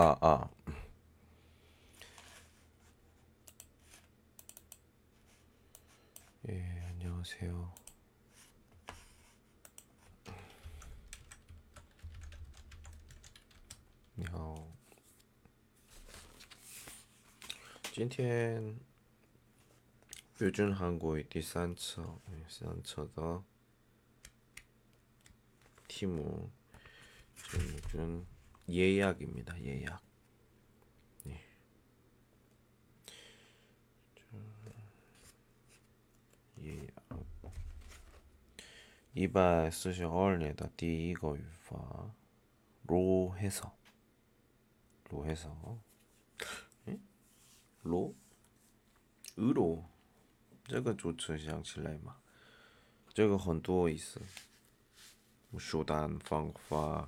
아, 아. 예, 안녕하세요. 안녕. 今天 요즘 한국의 디산처, 산처다 티모 제목은 예약입니다. 예약. 네. 예약. 이바 쓰시 얼네다 第一个语法로 해서 로 해서 에? 로 으로 这个主词想起来嘛这个很多意思手段方法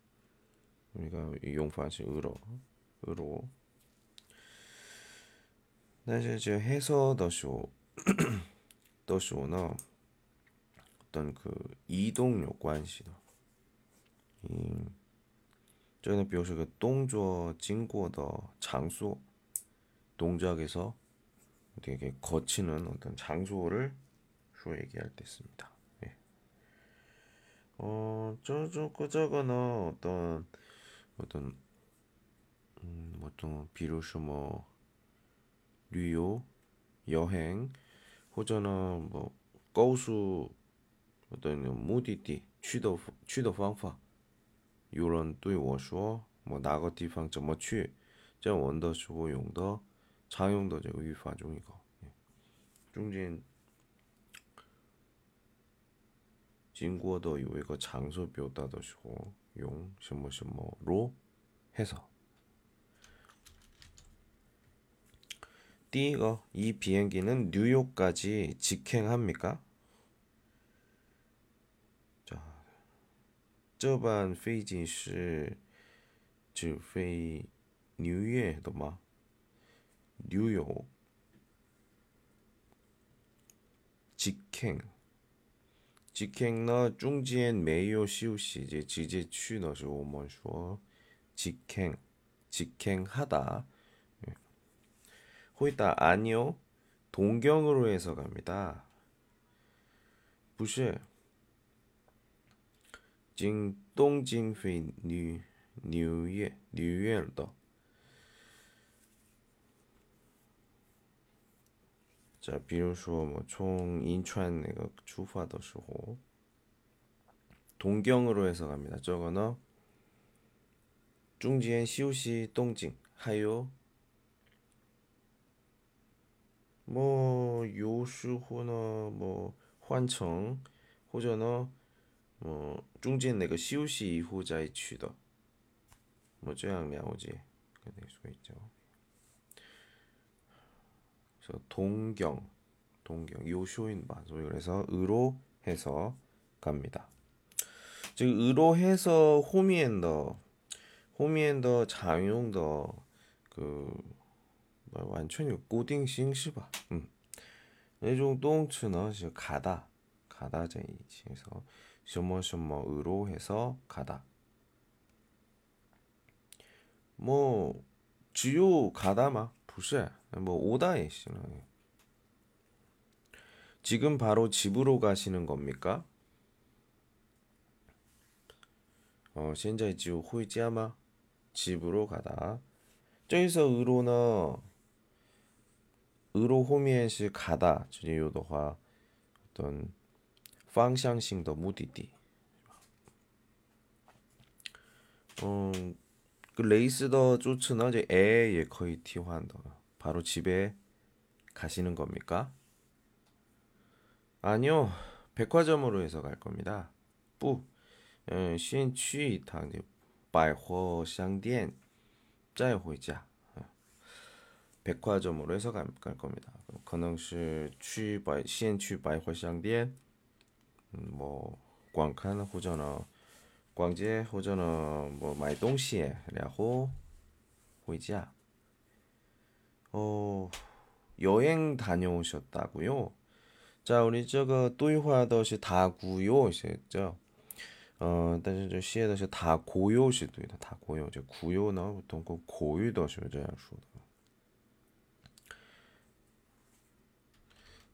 우리가 이 용파지 으로 으로 사실 이제 해서 더쇼 더쇼나 어떤 그 이동력 관시다 음 전에 비교해서 그 동조 진고더 장소 동작에서 되게 거치는 어떤 장소를 주로 얘기할 때 씁니다. 예. 어, 저저 그저거나 어떤 어떤 음, 어떤 비로소 뭐旅游 여행 혹은 뭐 고수 어떤 目的地去的去的方法 이런 对我说뭐 나거 地方怎么去这文的时候用的常用的这个语法中一个 중间 经过的有一个场所表达的时候 用什么什么로 해서 第一个이 비행기는 뉴욕까지 직행합니까? 자, 这班飞机是只飞纽约的吗? 뉴욕 직행 직행呢中间没有休息这直接去的时候我们说직행 직행하다 호이다 아니요 동경으로 해서 갑니다 不是经东京飞纽纽约纽约的 자, 比如说뭐从 인천 那个出发的时候 동경으로 해서 갑니다. 저거는 중지엔 시우시 동징 하요 뭐 요슈호는 뭐 환청 호전어 뭐 중지엔 내가 시우시 이후자의 취더 뭐这样 了解 될 수가 있죠. 그래서 동경, 동경 요쇼인 바 그래서 의로 해서 갑니다. 즉 의로 해서 호미엔더, 호미엔더 장용더 그 완전히固定 싱시바. 음. 那种动词呢是 가다, 가다 这一起해서 什么什么의로 해서 가다. 뭐 지요 가다마 不是뭐 오다에 씨는 지금 바로 집으로 가시는 겁니까? 어, 现在就回家吗? 집으로 가다. 저기서 의로는 의로 호미엔시 가다. 这里有的话 어떤 方向性的目的地. 음, 그 레이스더 조츠는 이제 에에 거의 티환더 바로 집에 가시는 겁니까? 아니요 백화점으로 해서 갈 겁니다. 뿌, 先去一趟百货商店 짜이 호이자 백화점으로 해서 갈, 갈 겁니다. 可能是去百先去百货商店，嗯，뭐观看或者 呢逛街或者呢뭐买东西，然后回家。 어, 여행 다녀오셨다고요? 자, 우리 저거 对话都是 다구요 있었죠? 어, 但是这些的是 다고요是对的, 다고요. 这 구요呢, 보통 그 고유都是这样说的.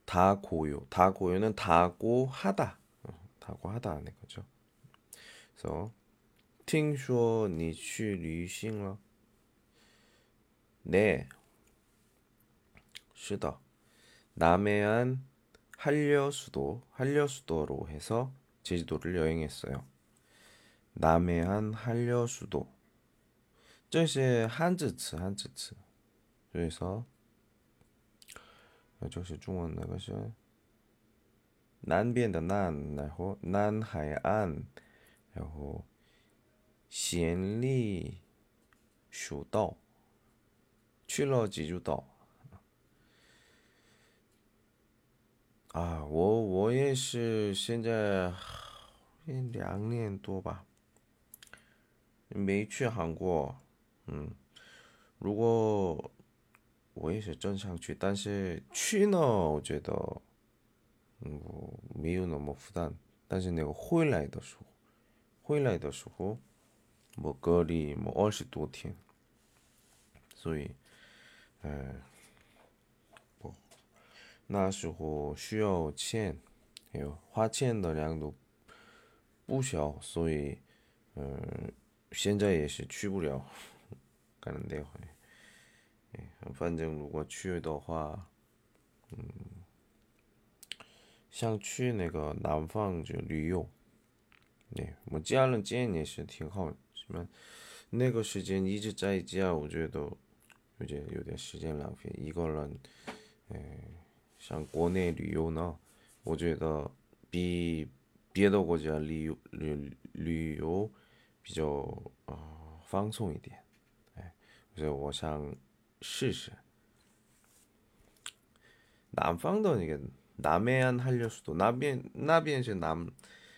다고요. 다고요는 다고하다. 다고하다 하는 거죠. 그래서 听说你去旅行了? 네, 是的. 남해안 한려수도, 한려수도로 해서 제주도를 여행했어요. 남해안 한려수도. 这些汉字词,汉字词. 그래서 就是中文那个是南边的南，然后南海岸， 然后县里蜀道，去了济州岛。啊，我我也是现在两年多吧，没去韩国。嗯，如果我也是正常去，但是去呢，我觉得嗯没有那么负担。但是那个回来的时候，回来的时候，我隔离我二十多天，所以，嗯。那时候需要钱，还有花钱的量都不小，所以，嗯，现在也是去不了，可能得会，反正如果去的话，嗯，想去那个南方就旅游，对，我家人建议是挺好，什么那个时间一直在家，我觉得有点有点时间浪费，一个人，嗯。像国内旅游呢，我觉得比别的国家旅游旅旅游比较啊放松一点，哎，所以我想试试。南方的那个南面한려수도那边那边是南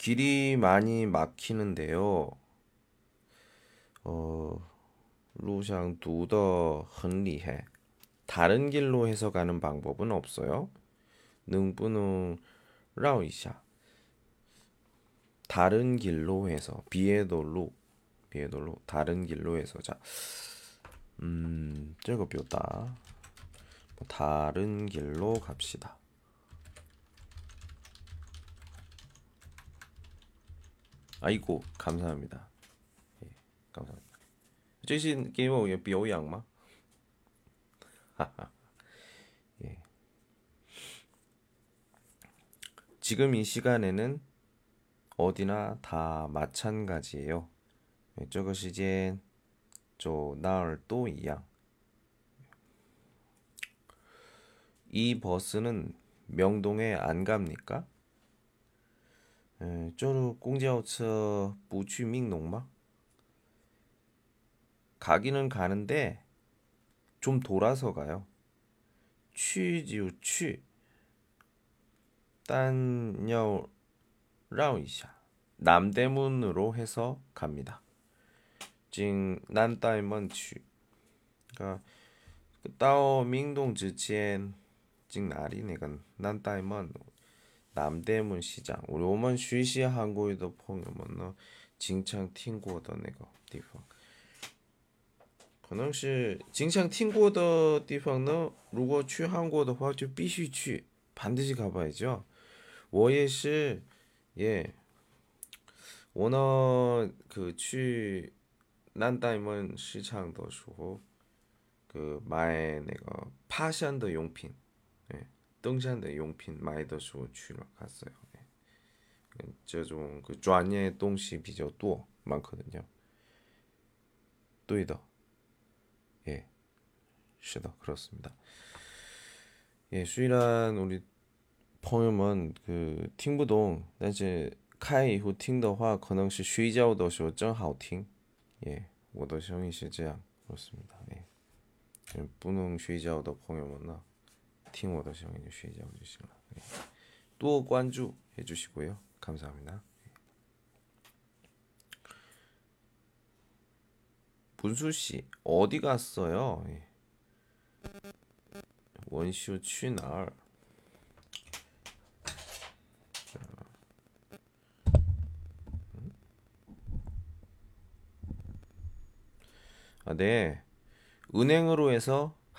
길이 많이 막히는데요. 어, 루샹 두더 흥리해. 다른 길로 해서 가는 방법은 없어요. 능부능 라오이샤. 다른 길로 해서 비에돌로 비에돌로 다른 길로 해서 자. 음, 저거 뼈다. 다른 길로 갑시다. 아이고 감사합니다. 예, 감사합니다. 최신 게임은 뭐, 비오의 악마. 예. 지금 이 시간에는 어디나 다 마찬가지예요. 저거 시즌 저 나을 또 이양. 이 버스는 명동에 안 갑니까? 에, 这公交车不去明洞吗? 가기는 가는데 좀 돌아서 가요. 취지요 취. 但要绕一下 남대문으로 해서 갑니다. 징 난다이먼취 그러니까 따오 민동 之前징 나리 내가 난다이먼 남대문 시장 우리 오만 쉬시 한국에도 보면 징창 팅고더 내가 地方可能是经常听过的地方呢如果去韩国的话就必须去 반드시 가봐야죠 我也是，也我呢，그去南大门市场的时候， 그买那个爬山的用品, 예, 登山的用品买的时候去了 갔어요. 예. 这种그专业东西比较多 많거든요. 对的. 예. 是的. 그렇습니다. 예, 虽然 우리 朋友们그听不懂, 但是开以后听的话可能是睡觉的时候正好听. 예. 我的声音是这样 그렇습니다. 예. 不能睡觉的朋友们呢 팀워더 시청해 주시죠. 네. 또 관주 해주시고요. 감사합니다. 네. 분수 씨 어디 갔어요? 네. 예. 원슈 취날 아, 네. 은행으로 해서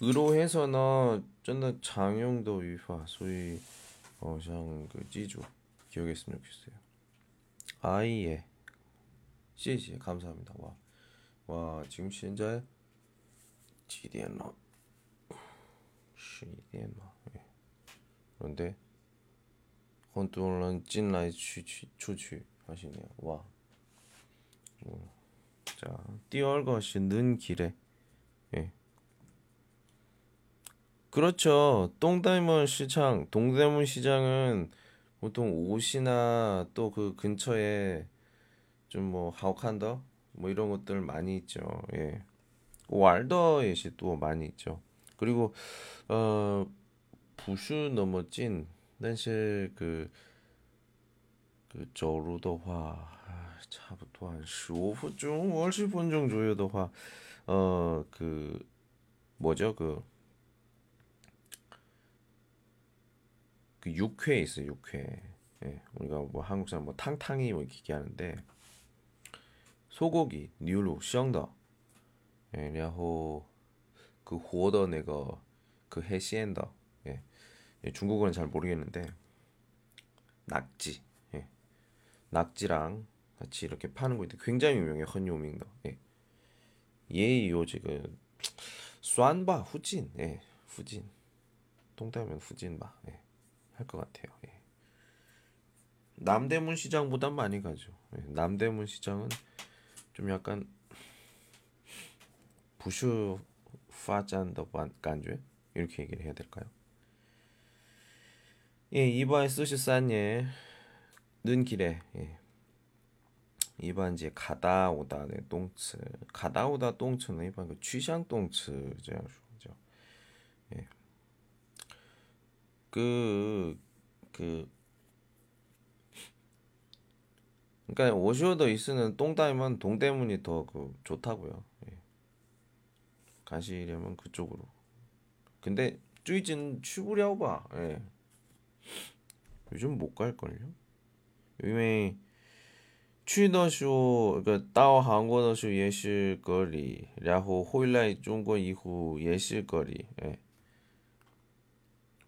俄罗 해서는 真的常用的语法所以好像그记住기억했으면 좋겠어요 아예 谢谢 감사합니다 와, 와 지금 현재 几点了 12点了 예. 그런데 很多人进来出去出去 하시네요 와 음. 자, 第二个是는 길에 예. 그렇죠. 똥다이문 시장, 동대문 시장은 보통 옷이나 또 그 근처에 좀 뭐 하우칸더 뭐 이런 것들 많이 있죠. 예. 그 왈더 예시 또 많이 있죠. 그리고 어 부슈 넘어진 但是그 그 저루더화 아, 차부터 한 15분 중 50분 정도 조여더화 어그 뭐죠 그 그 육회 있어요 육회. 예, 우리가 뭐 한국 사람 뭐 탕탕이 뭐 이렇게 얘기하는데 소고기 뉴루 샹더 예, 然后그 호더 내가 그 해시엔더 예, 예, 중국어는 잘 모르겠는데 낙지. 예, 낙지랑 같이 이렇게 파는 거 있는데 굉장히 유명해 헌요밍더 예. 예요 지금 쏜바 후진. 예, 후진. 동대면 후진바. 예. 할 것 같아요. 예. 남대문 시장보단 많이 가죠. 예. 남대문 시장은 좀 약간 부슈 파잔더 간주 이렇게 얘기를 해야 될까요? 예, 이바에 쓰시싼예 는 길에 예. 이반 이제 가다 오다의 똥츠 가다 오다 똥츠는 이반 그 취향 똥츠这样 예. 그, 그, 그러니까 오쇼더 이스는 똥다이면 동대문이 더 그 좋다고요. 예. 가시려면 그쪽으로. 근데 쭈이진 추구려봐. 예. 요즘 못 갈걸요? 因为去的时候，个到韩国的时候也是隔离，然后回来中国以后也是隔离，哎。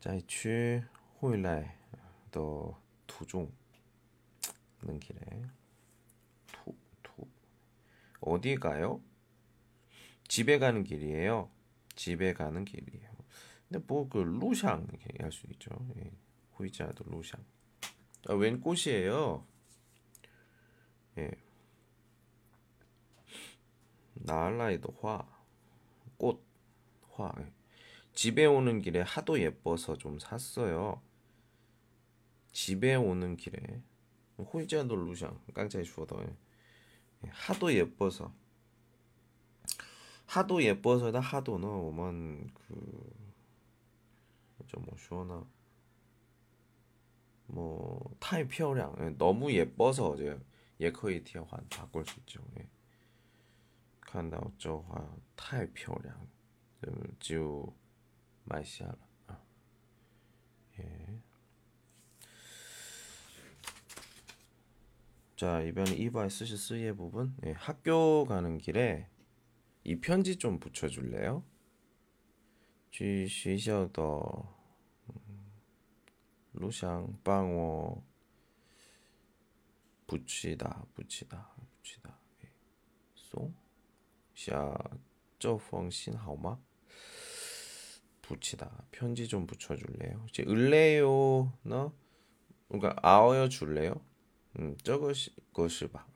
再去回来的途中는 길에 투, 투. 어디 가요? 집에 가는 길이에요. 집에 가는 길이에요. 근데 뭐 그 루샹 이렇게 할 수 있죠. 예. 후이자도 루샹. 아, 웬 꽃이에요? 예. 나라이도 화, 꽃, 화. 집에 오는 길에 하도 예뻐서 좀 샀어요. 집에 오는 길에. 호이자도 루샹 깡짜이 주어도. 하도 예뻐서. 하도 예뻐서다 하도는 오만 그좀뭐 시원하 뭐, 뭐 타이 피어량. 예, 너무 예뻐서 이제 예커이 티어환 바꿀 수 있죠. 예. 칸다오쪼화 아, 타이 피어량. 지우 买下了啊 예. 자 이번에 2번44의 부분 예, 학교 가는 길에 이 편지 좀 붙여줄래요? 去学校的 路上帮我 붙이다 붙이다 붙이다 예. 송? 下这封信好吗? 붙이다 편지 좀 붙여줄래요? 이제 을래요 너 그러니까 아어여 줄래요? 음, 저것이 것이 봐.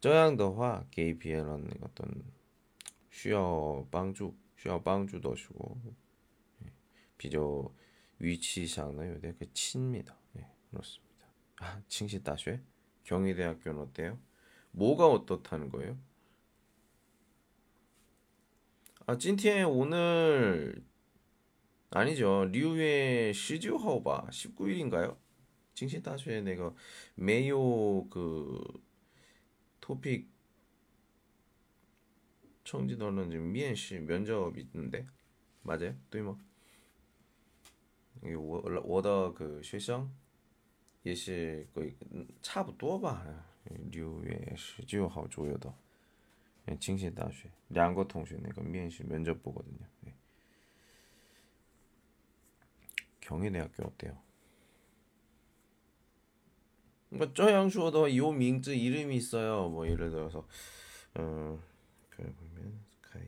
这样的话给别人 어떤 需要帮助需要帮助的时候比较 위치상은 요대 그 친입니다. 네, 그렇습니다. 아, 칭시 다쉐 경희대학교는 어때요? 뭐가 어떻다는 거예요? 아, 찐티에 오늘 아니죠. 리우의 시즈하오바 19일인가요? 칭시 다쉐 내가 메요 그 토픽 청지도는 지금 미엔시 면접 있는데 맞아요? 또뭐 我的个学校也是个差不多吧，六月十九号左右的清华大学两个同学那个面试면접 보거든요. 경희대학교 어때요? 뭐, 그러니까 저양슈어더 요 밍즈 이름이 있어요. 뭐 예를 들어서 어, 보면 스카이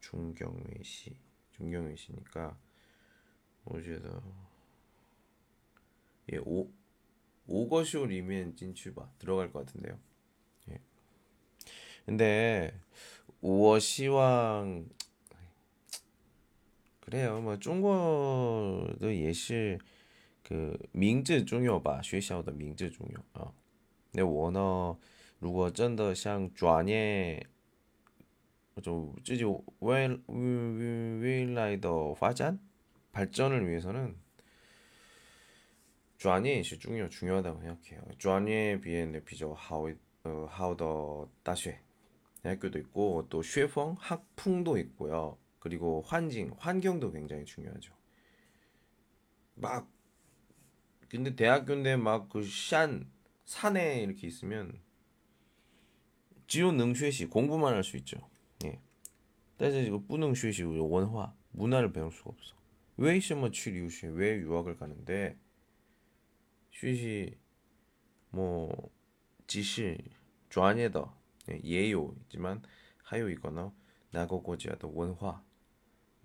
중경외 씨 중경외 씨니까 오지에서 예오 오거쇼 리면 진출바 들어갈 것 같은데요. 예. 근데 오어시왕 그래요. 뭐 중국도 예시 그 민즈 중요吧, 学校的 민즈 중요. 어. 那我呢如果真的想专业就自己未未未来的发展 발전을 위해서는专业是 중요 중요하다고 생각해요. 专业비엔比较好 어, 好的大学 대학교도 있고 또 쉐펑 학풍도 있고요. 그리고 환징, 환경도 굉장히 중요하죠. 막 근데 대학교인데 막 그 산 산에 이렇게 있으면 지온 능슈시 공부만 할 수 있죠. 예.但是 이거 뿌능슈시 원화 문화를 배울 수가 없어. 왜 이시마 취리우시 왜 유학을 가는데 슈시 뭐 지시 좌에더 예, 예요 있지만 하요 이거나 나고고지아도 원화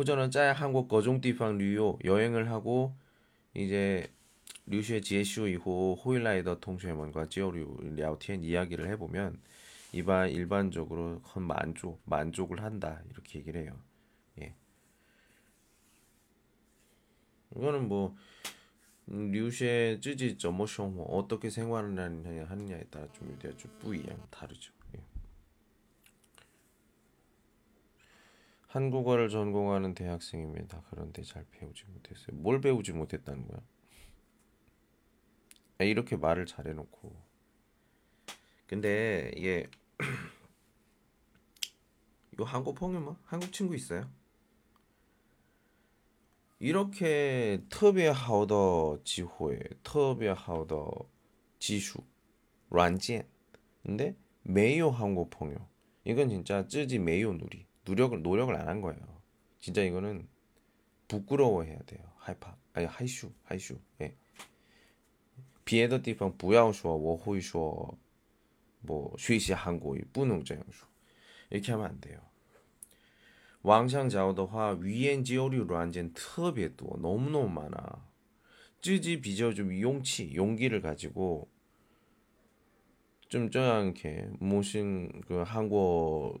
호전은 짜야 한국 거종디팡 류요 여행을 하고 이제 류슈의 지에슈 이후 호일라이더 통신의 뭔가 지오류 랴오티엔 이야기를 해보면 이반 일반적으로 건 만족 만족을 한다 이렇게 얘기를 해요. 예. 이거는 뭐 류슈의 쯔지 점모쇼 뭐 어떻게 생활을 하느냐에 따라 좀 대가 좀 뿌이양 다르죠. 한국어를 전공하는 대학생입니다. 그런데 잘 배우지 못했어요. 뭘 배우지 못했다는 거야? 아, 이렇게 말을 잘 해놓고. 근데 이게 요 한국 펑유마 한국 친구 있어요? 이렇게 특별 하우더 지회, 특별 하우더 지수, 软件. 근데 매요 한국 펑유. 이건 진짜 쯔지 매요 누리. 노력을 노력을 안 한 거예요. 진짜 이거는 부끄러워해야 돼요. 하이파 아니 하이슈 하이슈. 예. 비에더 디펑 부야오쇼 워호이슈어 뭐 쉬시 한국이 뿌능자영슈 이렇게 하면 안 돼요. 왕샹자오더화 위엔 지오류 란젠 특별도 너무너무 많아. 쯔지 비저 좀 용치 용기를 가지고 좀 저양 이렇게 무슨 그 한국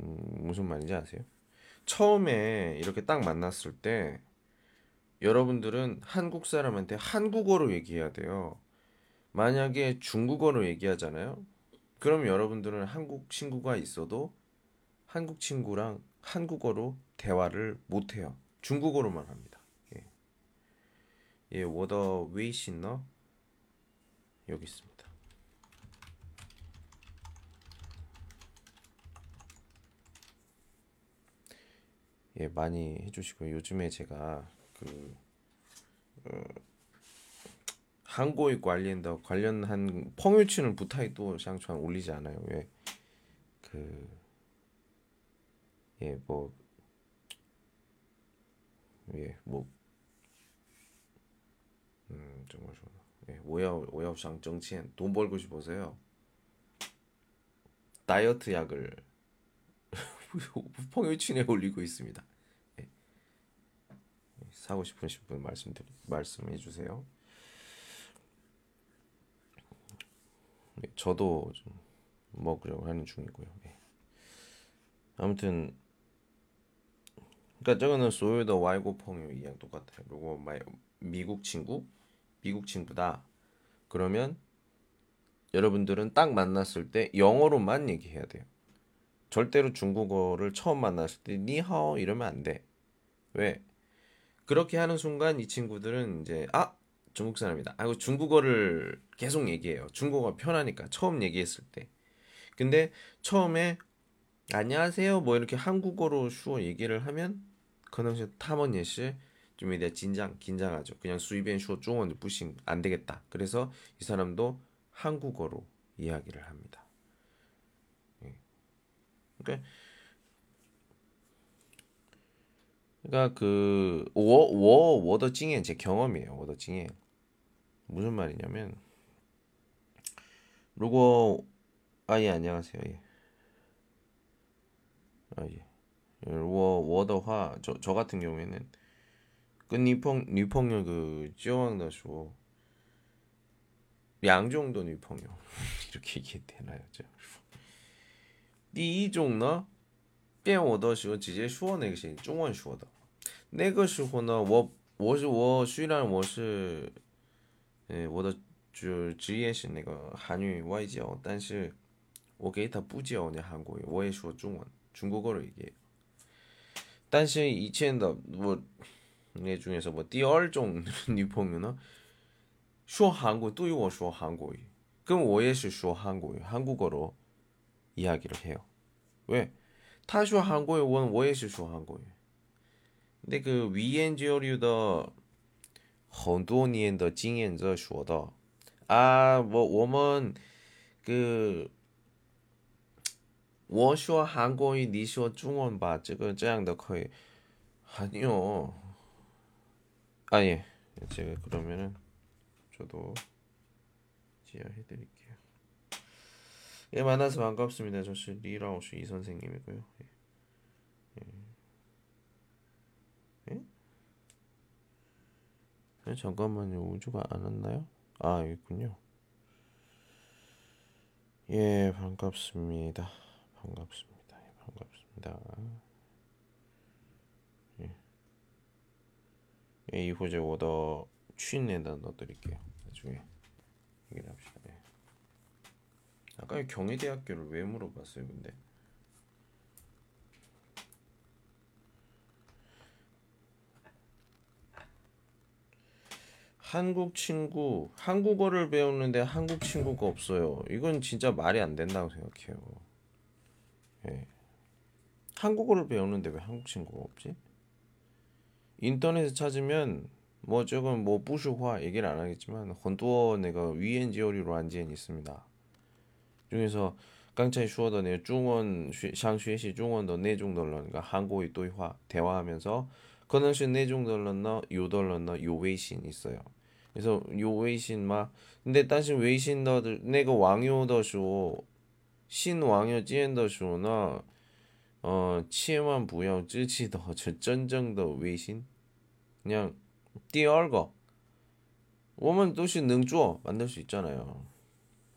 음, 무슨 말인지 아세요? 처음에 이렇게 딱 만났을 때 여러분들은 한국 사람한테 한국어로 얘기해야 돼요. 만약에 중국어로 얘기하잖아요. 그럼 여러분들은 한국 친구가 있어도 한국 친구랑 한국어로 대화를 못 해요. 중국어로만 합니다. 예. 예, 워더 웨이신너 여기 있습니다. 예, 많이 해주시고 요즘에 제가 그 어, 한국의 관련다 관련한 펑유치는 부타이 또 샹추안 올리지 않아요. 왜? 그 예, 뭐 예, 뭐 음, 정말 좋아. 예, 오야오 오야오상 정치엔 돈 벌고 싶어서요. 다이어트 약을 펑유치에 올리고 있습니다. 사고 싶으신 분 말씀드리 말씀해 주세요. 네, 저도 좀 먹으려고 하는 중이고요. 네. 아무튼 그러니까 저거는 소유더 와이고 펑유 이양 똑같아요. 그리고 미국 친구, 미국 친구다. 그러면 여러분들은 딱 만났을 때 영어로만 얘기해야 돼요. 절대로 중국어를 처음 만났을 때 니하오 이러면 안 돼. 왜? 그렇게 하는 순간 이 친구들은 이제 아 중국 사람이다. 아, 중국어를 계속 얘기해요. 중국어가 편하니까 처음 얘기했을 때. 근데 처음에 안녕하세요 뭐 이렇게 한국어로 슈어 얘기를 하면 그능시 타먼 예시 좀 이제 긴장 긴장하죠. 그냥 수입엔 슈어 중원을 부싱 안 되겠다. 그래서 이 사람도 한국어로 이야기를 합니다. 그러니까 그러니까 그워워 워더 찡엔 제 경험이에요. 워더 찡엔 무슨 말이냐면 루고 아예 안녕하세요. 예. 아 예. 워 워더화 저 저 같은 경우에는 그 니펑 니펑요 그 지어왕다쇼 양종도 니펑요 이렇게 얘기해 되나요, 저? 第一种呢，变我的时候直接说那个声音，中文说的。那个时候呢，我我是我虽然我是，哎，我的就职业是那个韩语外教，但是我给他不教那韩国语，我也说中文，中国语也。但是以前的我，那中也是我第二种女朋友呢，说韩国对于我说韩国语，跟我也是说韩国语，韩国语。 이야기를해 요。 왜？ 他说韩国语，我我也是说韩国语。 那个语言交流的很多年的经验者说的啊，我我们그我说韩国语，你说中文吧，这个这样的可以。 아니요. 아 예. 제가 그러면은 저도 지어해 드릴게요. 예, 만나서 반갑습니다. 저씨 리라오스 이 선생님이고요. 예. 예? 예? 잠깐만요. 우주가 안 왔나요? 아, 있군요. 예, 반갑습니다. 반갑습니다. 예, 반갑습니다. 예, 이후 제 오더 취인에다 넣어드릴게요. 나중에 얘기를 합시다. 예. 아까 경희대학교를 왜 물어봤어요, 근데? 한국 친구, 한국어를 배우는데 한국 친구가 없어요. 이건 진짜 말이 안 된다고 생각해요. 예. 한국어를 배우는데 왜 한국 친구가 없지? 인터넷에 찾으면 뭐 조금 뭐 부슈화 얘기를 안 하겠지만 헌두어 내가 위엔지어리로 안지엔 있습니다. 중에서 刚才说的那 중원 想学习 중원도 내중dol러 그러니까 한국의对话 대화하면서 可能是那种的人呢有的人呢有微信 있어요. 그래서 요微信嘛 근데 但是微信的那个网友的时候新网友见的时候呢呃千万不要支持的是真正的微信 그냥 第二个我们都是能做 만들 수 있잖아요.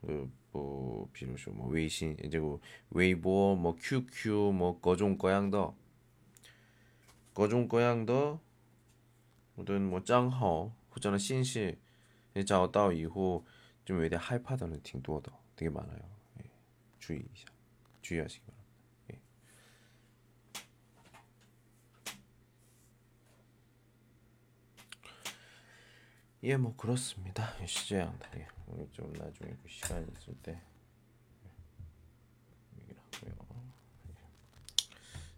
그뭐 비로소 뭐 웨이신 이제 뭐 웨이보 뭐 QQ 뭐 거종 거양더 거종 거양더 어떤 뭐 짱허 혹은 신시 자오 따오 이후 좀 요새 하이파더는 팅도어더 되게 많아요. 예. 주의 주의하시기 바랍니다. 예. 예, 뭐 그렇습니다. 시제양 예. 오늘 좀 나중에 그 시간 있을 때 얘기를 하고요.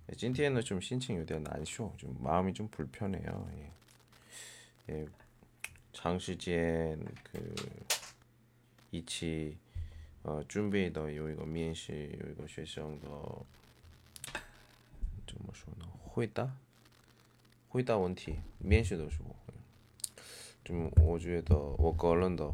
예, 今天呢좀 신칭 요대 난쇼, 좀 마음이 좀 불편해요. 예, 예 장시간 그 이치 어, 准备的有一个面试，有一个学生的怎么说呢？回答回答问题，面试的时候。좀我觉得 我个人的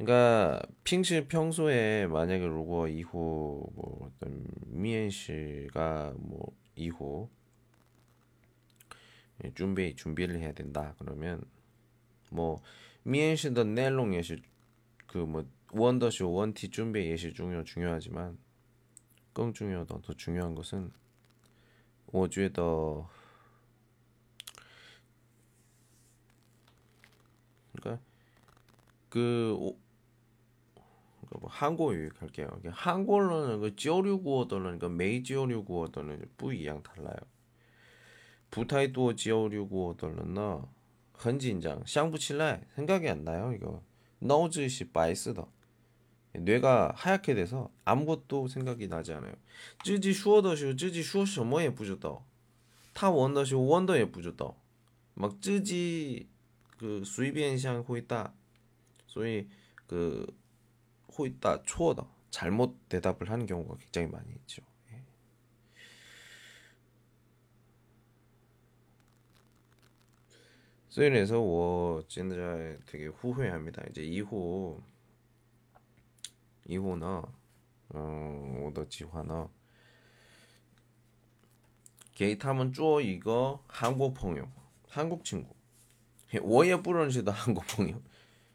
그러니까 핑시 평소에 만약에 로고 이후 뭐 어떤 미엔씨가 뭐 이후 준비 준비를 해야 된다 그러면 뭐 미엔씨의 내용 예시 그뭐 원더쇼 원티 준비 예시 중요 중요하지만 更 중요하다 더 중요한 것은 我觉得 그러니까 그 뭐 한국어 갈게요. 한국어는 그 지어류구어들은 그 메이지어류구어들은 不一样 달라요. 부타이도 지어류구어들은 很紧张, 샹부칠래 생각이 안 나요. 이거 너즈시 바이스더. 뇌가 하얗게 돼서 아무것도 생각이 나지 않아요. 쯔지 슈어더슈 쯔지 슈어什 么也不知道他원더슈 원더 也不知道막 쯔지 그 수입변상 호있다. 소위 그 호있다 초어다 잘못 대답을 하는 경우가 굉장히 많이 있죠. 예. 그래서 我现在 되게 후회합니다. 이제 이후 以后呢，嗯，我的计划呢，给他们做一个韩国朋友，韩国친구。我也不认识的韩国朋友，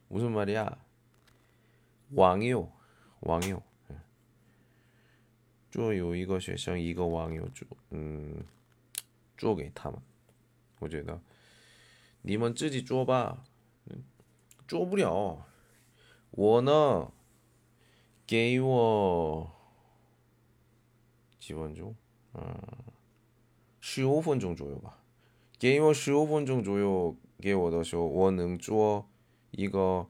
무슨말이야 왕요왕요做有一个学生一个网友做，嗯，做给他们。我觉得你们自己做吧，做不了。我呢，给我几分钟，嗯，十五分钟左右吧。给我十五分钟左右给我的时候，我能做一个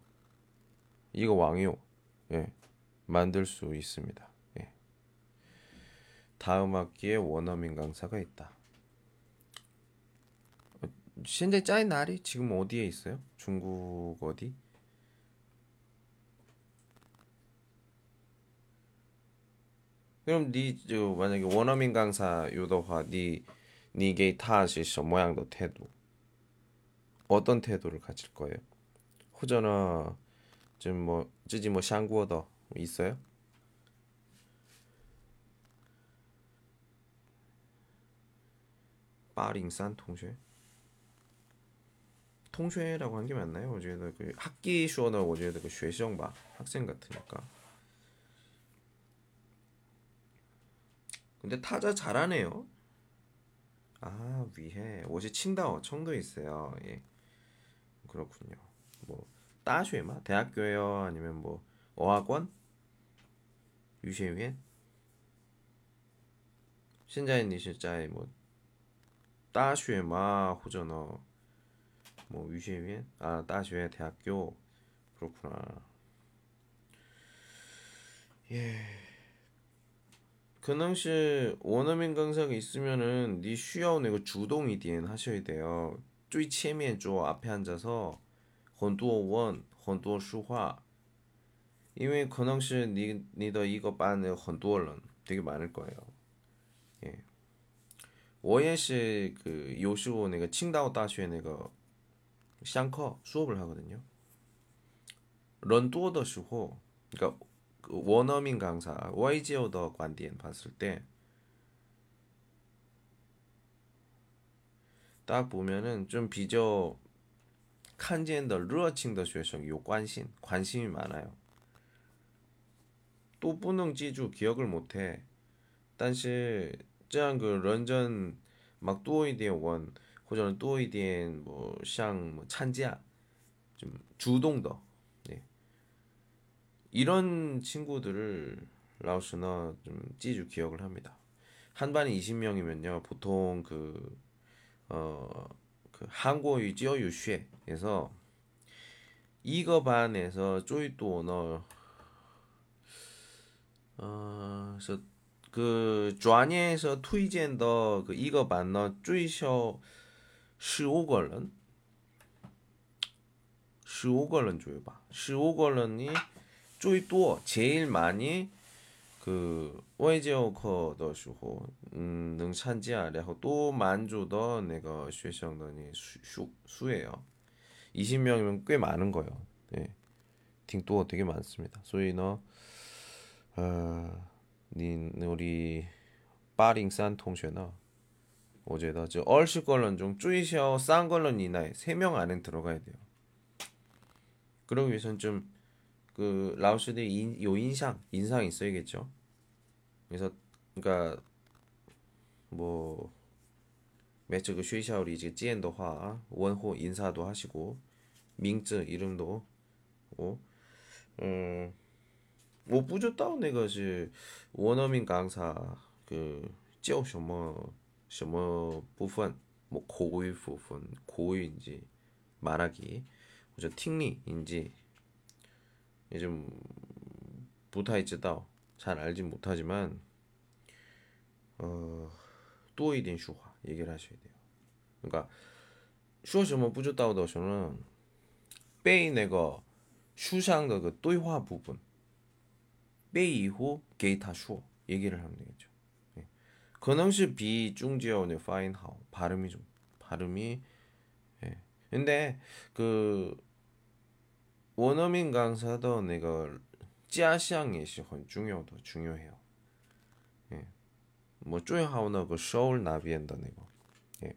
一个网友， 哎，만들 수 있습니다 다음 학기에 원어민 강사가 있다. 현재 짜인 날이 지금 어디에 있어요? 중국 어디? 그럼 니저 만약에 원어민 강사 요더화 니 니게 타시什 모양도 태도 어떤 태도를 가질 거예요? 호전어 좀뭐 어쩌지 뭐 샹구어더 있어요? 빠링산 통쉐? 통쉐라고 한 게 맞나요? 어제도 그 학기 슈어너 어제도 그 쉐시정바 학생 같으니까. 근데 타자 잘하네요. 아 위에 옷이 친다어 청도 있어요. 예. 그렇군요. 뭐 따쉐마 대학교요 아니면 뭐 어학원 유시위엔 现在你是在뭐 大学嘛，或者呢，뭐 유시위엔 아, 大学 대학교 그렇구나. 예. 可能是 원어민 강사가 있으면은 니 쉬어 내고 주동 이디엔 하셔야 돼요. 最前面조 앞에 앉아서 很多文很多书画因为可能是你你的一个班有很多人 되게 많을 거예요. 예. 我也是그 요시고 내가 칭다오 다슈에 내가 샹커 수업을 하거든요. 런두어 더시고 그러니까 그 원어민 강사 YGO 더 관디엔 봤을 때 딱 보면은 좀 비교 칸지엔더 르어칭더 쉐성 요 관심 관심이 많아요. 또 뿌능 찌주 기억을 못해. 但是这样个认真막多一点文或者多一点뭐像뭐参加좀 주동더 네. 이런 친구들을 라오스는 좀 찌주 기억을 합니다. 한 반에 20명이면요 보통 그 어, 그 한국어 지어 유쉐에서. 이거 반에서 쪼이 또너 어~ 어, 그 주안에서 투이젠더 그 이거 반너 쪼이셔 15걸은? 15걸은 줘요 봐. 15걸은이 쪼이또 제일 많이 그 외제어커더时候 음, 能参加然后또 만주더 내가 学生的你 수, 수예요 20명이면 꽤 많은 거예요 네. 挺多 되게 많습니다 所以呢 어, 你 우리 803同学呢我觉得저 얼씨 걸런 좀 쪼이셔 싼 걸런 이나에 3명 안에 들어가야 돼요. 그러기 위해선 좀그 라오스의 인, 요 인상 인상 있어야겠죠. 그래서 그러니까 뭐 매체 그 쉐샤오리 이제 찌엔더화 원호 인사도 하시고 밍즈 이름도 오, 음, 我不知道那个是원어민 강사 그叫什么什么部分뭐 고의 부분 고의인지 말하기或者 听力인지 요즘 不太知道 잘 알진 못하지만 어, 또이된 슈화 얘기를 하셔야 돼요. 그러니까 슈어저만 뿌졌다고 저는 빼이 내가 슈상의 그 또이화 부분 빼이후 게이타 슈어 얘기를 하면 되겠죠. 예. 그능시 비 중지어는 네 파인하오 발음이 좀 발음이 예. 근데 그 원어민 강사도 내가 家乡也是很 중요도 중요해요. 예. 뭐最好呢그 서울 나비엔더那个 예.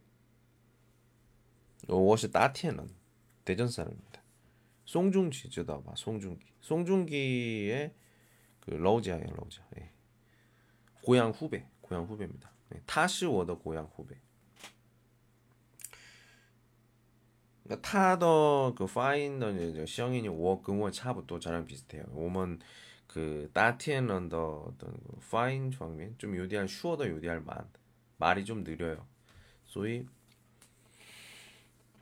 我是大天人 대전 사람입니다. 송중기 知道吧? 송중기. 송중기의 그 러우자예요, 러우자. 예. 고향 후배, 고향 후배입니다. 예. 他是我的 고향 후배. 他的그 파인더 시영이니 我跟我差不多 저랑 비슷해요. 我们그 다티엔런더 어떤 그 파인方面 좀 요디할 슈어더 요디할 만 말이 좀 느려요. 所以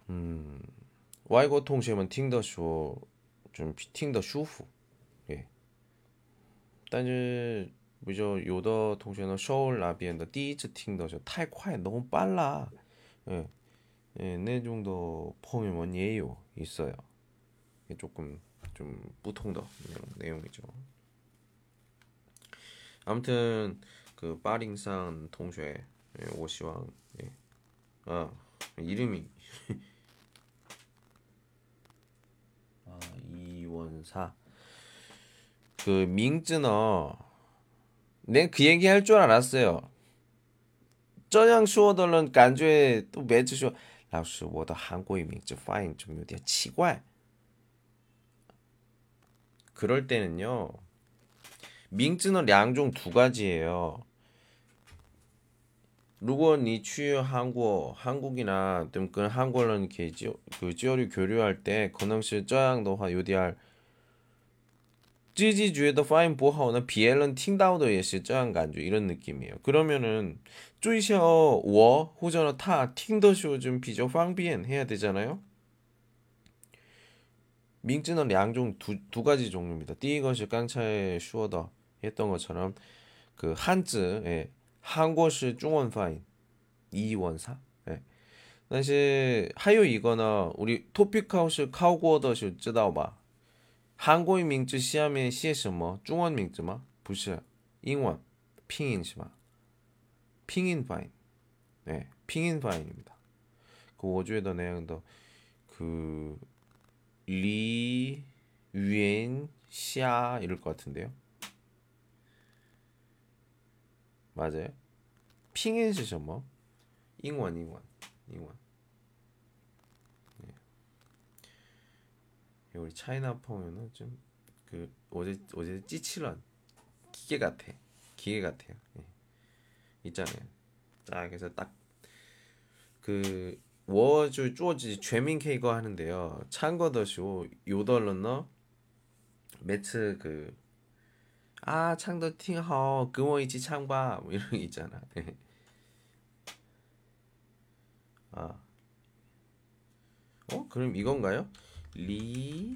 음, 外国同学们听的时候좀听得舒服. 예. 但是比较有的同学呢，首尔那边的第一次听的时候太快 너무 빨라. 예. 예, 네 정도 포메몬이에요 있어요. 조금 좀 보통도 내용이죠. 아무튼 그 빠링산 동쉐 예, 오시왕 예. 아 이름이 아 이원사 그 민즈너 내그 네, 얘기 할 줄 알았어요. 저양 슈어덜런 간주에 또 매주 슈어 老师，我的韩国名字发音좀有点 奇怪. 그럴 때는요. 밍즈는 량종 두 가지예요. 如果你去 한국, 한국이나 좀跟 한국人 이렇게 그 지어류 교류할 때, 可能是这样的话有点 自己觉得发音不好呢，别人听到的也是这样感觉 이런 느낌이에요. 그러면은 追求我或者他听的时候좀比较方便 해야 되잖아요. 밍즈는 양종 두, 두 가지 종류입니다. 第一个是刚才 슈어더 했던 것처럼 그 한즈, 예, 한국시 중원 파인 이원사. 예. 但是还有一个呢, 우리 토픽하우스 카우고더是 知道吧? 한국의 밍즈 시험에 写什么中文名字吗不是英文拼音是吧 핑인 파인. 네, 핑인 파인입니다. 그 어주에다 내용도 그 리, 유엔, 샤 이럴 것 같은데요. 맞아요. 핑인 시죠 뭐? 잉원, 잉원, 잉원. 네. 우리 차이나 펑은 좀그 어제 어제 찌칠런 기계 같아. 기계 같아요. 네. 있잖아요. 자, 그래서 딱그 워즈 쪼지 죄민 케이거 하는데요. 창거더쇼 요덜러너 매트 그 아, 창더 팅하오 그모이지 창바 뭐 이런 게 있잖아. 아. 어? 그럼 이건가요? 리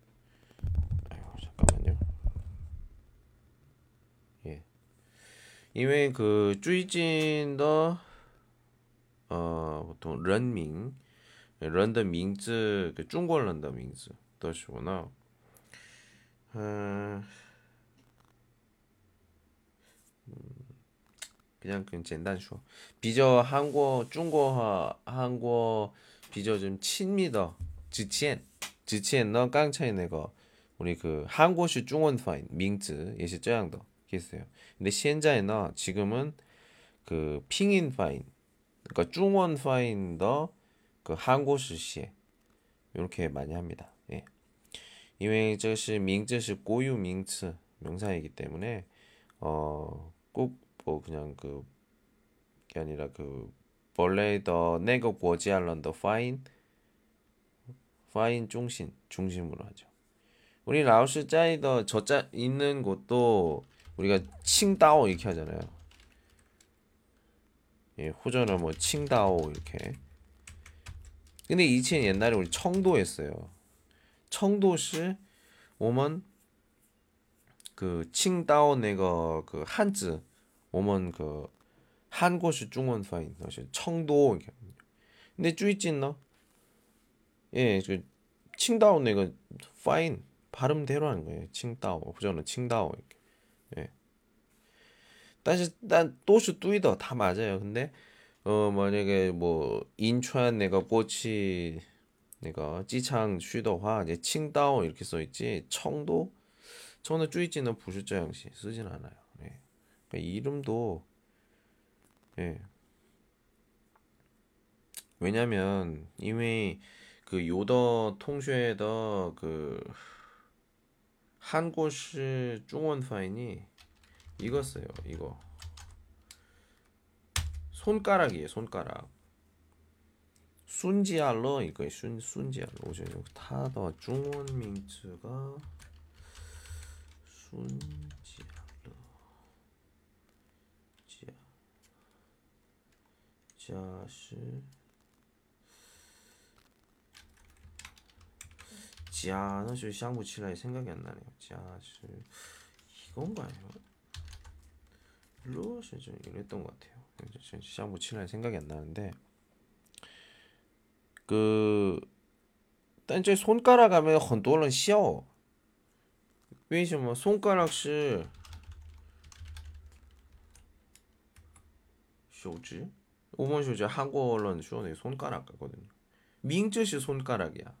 因为그最近的 어, 보통 人名 人的名字그 중국 人的名字都是呢 어, 그냥 그냥 简单说 비저 한국 중국어 한국 비저 좀 친미더 之前之前呢 刚才 那个 우리 그 한국식 중원 파인名字 也是这样的 했어요. 근데 시엔자에나 지금은 그 핑인 파인 그러니까 중원 파인더 그 한국 시에 이렇게 많이 합니다. 예. 이외에 이것이 명字시 고유 명词 명사이기 때문에 어꼭뭐 그냥 그 아니라 그 원래 더 내거 고지알런더 파인 파인 중심 중심으로 하죠. 우리 라오스 짜이더 저짜 있는 곳도 우리가 칭다오 이렇게 하잖아요. 예, 호전어 뭐 칭다오 이렇게. 근데 이前 옛날에 우리 청도 했어요. 청도시 오면 그 칭다오 내가 그 한즈 오먼 그 한국시 중원 파인 사실 청도 근데 쭈이찐너 예, 그 칭다오 내가 파인 발음대로 하는 거예요. 칭다오 저는 칭다오 이렇게. 예. 다시 난 또슈 뚜이더 다 맞아요. 근데 어 만약에 뭐 인천 내가 꼬치 내가 찌창 쉬더화 이제 칭다오 이렇게 써 있지 청도 청도 쭈이찌는 부슈자 양시 쓰진 않아요. 예. 그러니까 이름도 예. 왜냐면 이미 그 요더 통쉐의 더그 한국시 중원 파인이 이거어요 이거 손가락이에요. 손가락. 순지알러 이거 순 순지알러 오죠. 타더 중원 민츠가 순지알러 지아 자시 지아너슈 샹부칠라이 생각이 안 나네요. 지하수 이건가요? 루어슈 좀 이랬던 것 같아요. 샹부칠라이 생각이 안 나는데 그 단지 손가락 하면 헌돌은 쉬어. 왜냐면 뭐 손가락시 쇼지 오번 쇼지 한국어는 쇼네 손가락 같거든요. 민저시 손가락이야.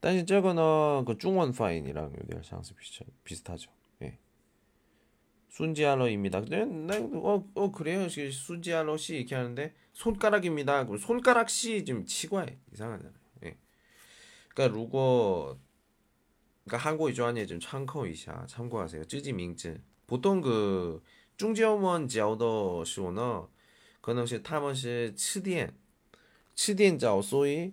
但是这个呢，그中文发音이랑有点相似，비슷비슷하 죠。 예. 순지알러입니다. 근데 어, 어 그래요. 순지알러씨 이렇게 하는데 손가락입니다. 그럼 손가락씨 좀 치과해 이상하잖아요. 예. 그러니까如果 그러니까 한국의 조안에 좀 참고一下 참고하세요. 쯔지 밍즈 보통 그 중지어원 지어더 시오너 可能是他们是吃点吃点早所以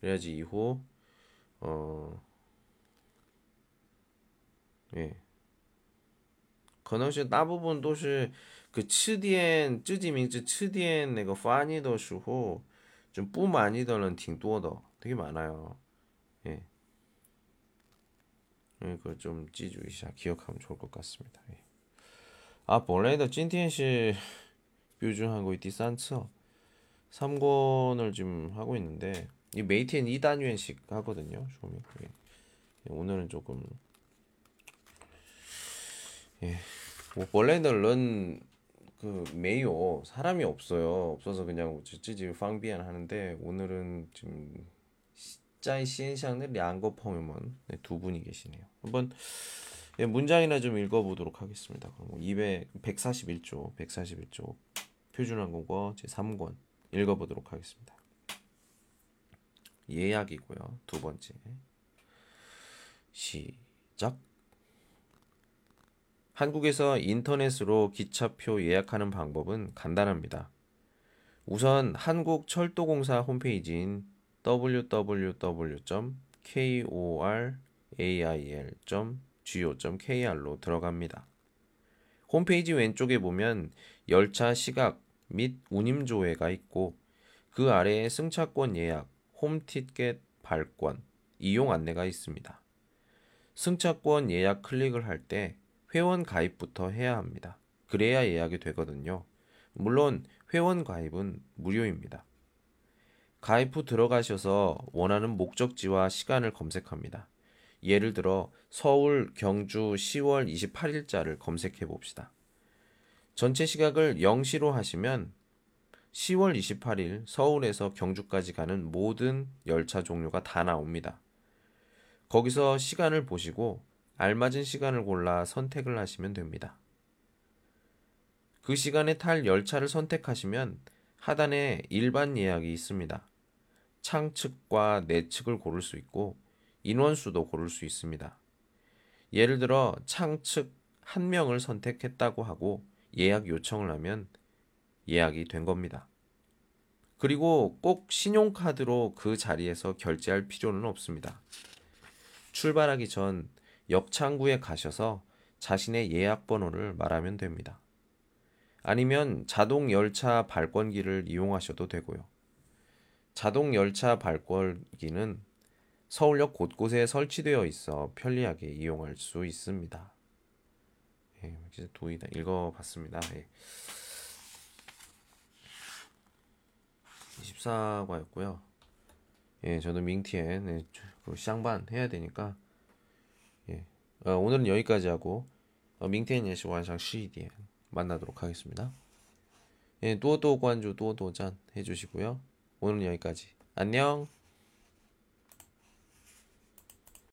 그래야지 이후 어 예. 可能是大部分都是그 츠디엔 쯔지밍즈 츠디엔 내가 파니더 슈호 좀 뿌마니더는 팅또더 되게 많아요. 예. 이거 좀 찌주이샤 기억하면 좋을 것 같습니다. 예. 아, 本来的今天是标准한국의 第三册 3권을 지금 하고 있는데 이 메이티엔 2단위씩 하거든요. 쇼미. 예. 오늘은 조금 예. 뭐 원래는 런 그没有 사람이 없어요. 없어서 그냥 찌지 방비안 하는데 오늘은 지금 짜이 시엔샹의 량거 펑유먼 네, 두 분이 계시네요. 한번 예, 문장이나 좀 읽어보도록 하겠습니다. 그럼 200 141조 141조 표준 한국어 제 3권 읽어보도록 하겠습니다. 예약이고요. 두 번째 시작. 한국에서 인터넷으로 기차표 예약하는 방법은 간단합니다. 우선 한국철도공사 홈페이지인 www.korail.go.kr로 들어갑니다. 홈페이지 왼쪽에 보면 열차 시각 및 운임 조회가 있고 그 아래에 승차권 예약, 홈티켓 발권, 이용 안내가 있습니다. 승차권 예약 클릭을 할 때 회원 가입부터 해야 합니다. 그래야 예약이 되거든요. 물론 회원 가입은 무료입니다. 가입 후 들어가셔서 원하는 목적지와 시간을 검색합니다. 예를 들어 서울, 경주 10월 28일자를 검색해 봅시다. 전체 시각을 0시로 하시면 10월 28일 서울에서 경주까지 가는 모든 열차 종류가 다 나옵니다. 거기서 시간을 보시고 알맞은 시간을 골라 선택을 하시면 됩니다. 그 시간에 탈 열차를 선택하시면 하단에 일반 예약이 있습니다. 창측과 내측을 고를 수 있고 인원수도 고를 수 있습니다. 예를 들어 창측 한 명을 선택했다고 하고 예약 요청을 하면 예약이 된 겁니다. 그리고 꼭 신용카드로 그 자리에서 결제할 필요는 없습니다. 출발하기 전 역창구에 가셔서 자신의 예약 번호를 말하면 됩니다. 아니면 자동 열차 발권기를 이용하셔도 되고요. 자동 열차 발권기는 서울역 곳곳에 설치되어 있어 편리하게 이용할 수 있습니다. 예, 도이다 읽어봤습니다. 예. 24과였고요. 예, 저는 네, 그 쌍반 해야 되니까 예, 어, 오늘은 여기까지 하고 어, 밍티엔 예시 완상 시디엔 만나도록 하겠습니다. 예, 또또 관주 또또 짠 해주시고요. 오늘은 여기까지. 안녕.